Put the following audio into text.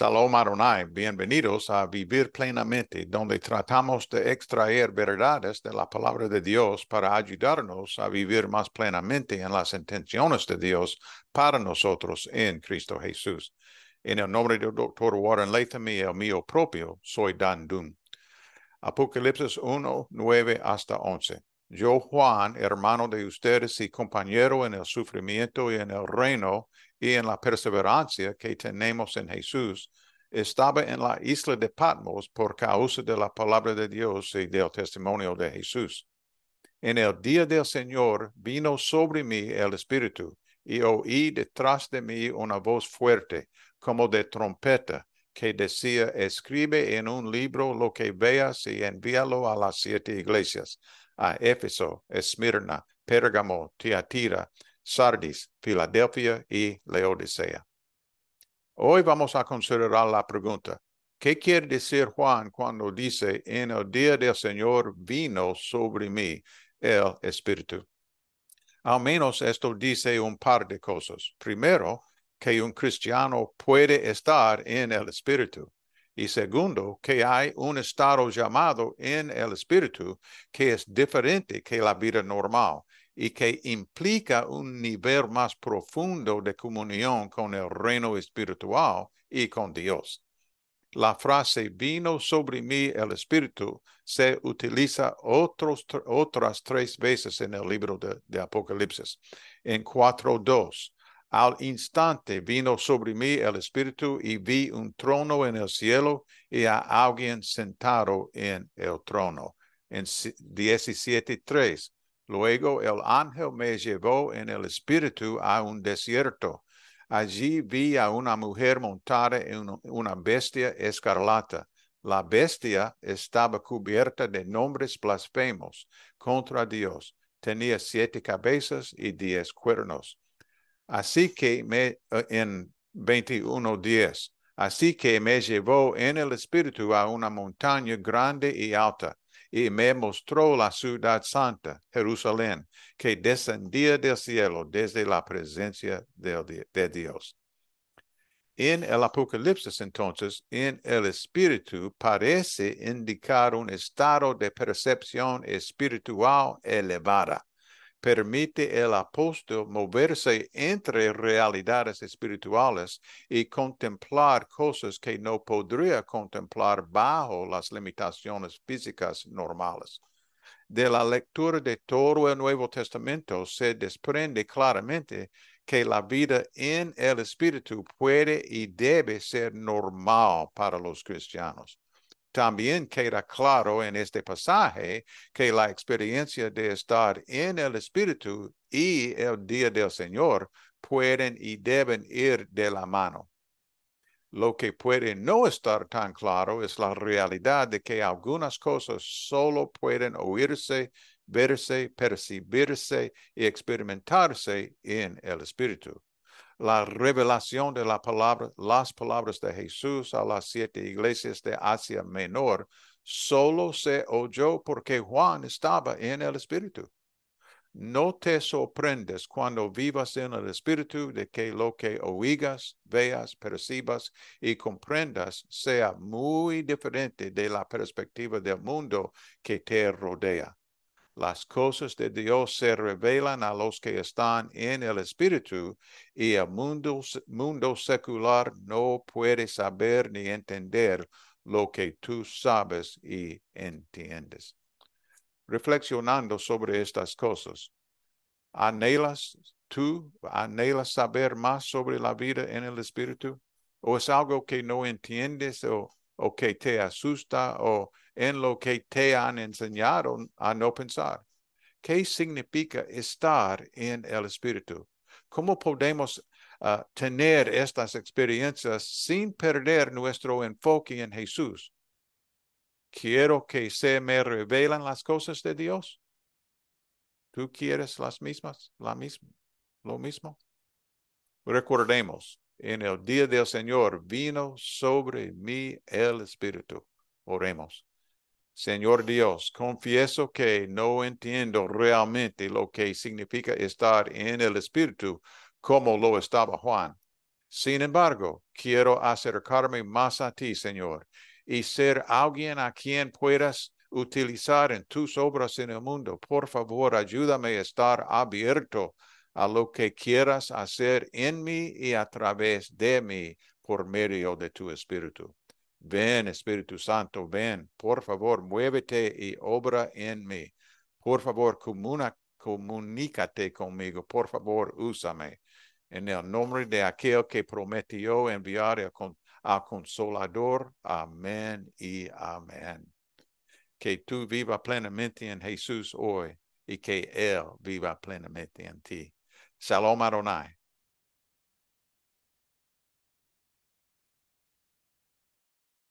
Shalom Adonai, bienvenidos a Vivir Plenamente, donde tratamos de extraer verdades de la palabra de Dios para ayudarnos a vivir más plenamente en las intenciones de Dios para nosotros en Cristo Jesús. En el nombre del doctor Warren Latham y el mío propio, soy Dan Dunn. Apocalipsis 1, 9 hasta 11. Yo, Juan, hermano de ustedes y compañero en el sufrimiento y en el reino y en la perseverancia que tenemos en Jesús, estaba en la isla de Patmos por causa de la palabra de Dios y del testimonio de Jesús. En el día del Señor vino sobre mí el Espíritu y oí detrás de mí una voz fuerte, como de trompeta, que decía, escribe en un libro lo que veas y envíalo a las siete iglesias, a Éfeso, Esmirna, Pérgamo, Tiatira, Sardis, Filadelfia y Laodicea. Hoy vamos a considerar la pregunta, ¿qué quiere decir Juan cuando dice, en el día del Señor vino sobre mí el Espíritu? Al menos esto dice un par de cosas. Primero, que un cristiano puede estar en el Espíritu. Y segundo, que hay un estado llamado en el Espíritu que es diferente que la vida normal y que implica un nivel más profundo de comunión con el reino espiritual y con Dios. La frase vino sobre mí el Espíritu se utiliza otros, otras tres veces en el libro de, de Apocalipsis. En 4.2, al instante vino sobre mí el Espíritu y vi un trono en el cielo y a alguien sentado en el trono. En 17.3, Luego el ángel me llevó en el espíritu a un desierto. Allí vi a una mujer montada en una bestia escarlata. La bestia estaba cubierta de nombres blasfemos contra Dios. Tenía siete cabezas y diez cuernos. Así que me, eh, en 21.10, así que me llevó en el espíritu a una montaña grande y alta y me mostró la ciudad santa, Jerusalén, que descendía del cielo desde la presencia de, de Dios. En el Apocalipsis, entonces, en el espíritu parece indicar un estado de percepción espiritual elevada permite el apóstol moverse entre realidades espirituales y contemplar cosas que no podría contemplar bajo las limitaciones físicas normales. De la lectura de todo el Nuevo Testamento se desprende claramente que la vida en el Espíritu puede y debe ser normal para los cristianos. También queda claro en este pasaje que la experiencia de estar en el Espíritu y el día del Señor pueden y deben ir de la mano. Lo que puede no estar tan claro es la realidad de que algunas cosas solo pueden oírse, verse, percibirse y experimentarse en el Espíritu la revelación de la palabra, las palabras de Jesús a las siete iglesias de Asia Menor, solo se oyó porque Juan estaba en el Espíritu. No te sorprendes cuando vivas en el Espíritu de que lo que oigas, veas, percibas y comprendas sea muy diferente de la perspectiva del mundo que te rodea. Las cosas de Dios se revelan a los que están en el Espíritu y el mundo, mundo secular no puede saber ni entender lo que tú sabes y entiendes. Reflexionando sobre estas cosas, ¿anhelas tú, anhelas saber más sobre la vida en el Espíritu? ¿O es algo que no entiendes o, o que te asusta o en lo que te han enseñado a no pensar. ¿Qué significa estar en el Espíritu? ¿Cómo podemos ah, tener estas experiencias sin perder nuestro enfoque en Jesús? Quiero que se me revelen las cosas de Dios. ¿Tú quieres las mismas? La misma, lo mismo. Recordemos, en el día del Señor vino sobre mí el Espíritu. Oremos. Señor Dios, confieso que no entiendo realmente lo que significa estar en el Espíritu como lo estaba Juan. Sin embargo, quiero acercarme más a ti, Señor, y ser alguien a quien puedas utilizar en tus obras en el mundo. Por favor, ayúdame a estar abierto a lo que quieras hacer en mí y a través de mí por medio de tu Espíritu. Ven, Espíritu Santo, ven, por favor, muévete y obra en mí. Por favor, comunícate conmigo. Por favor, úsame. En el nombre de aquel que prometió enviar al Consolador. Amén y amén. Que tú viva plenamente en Jesús hoy y que Él viva plenamente en ti. Shalom Adonai.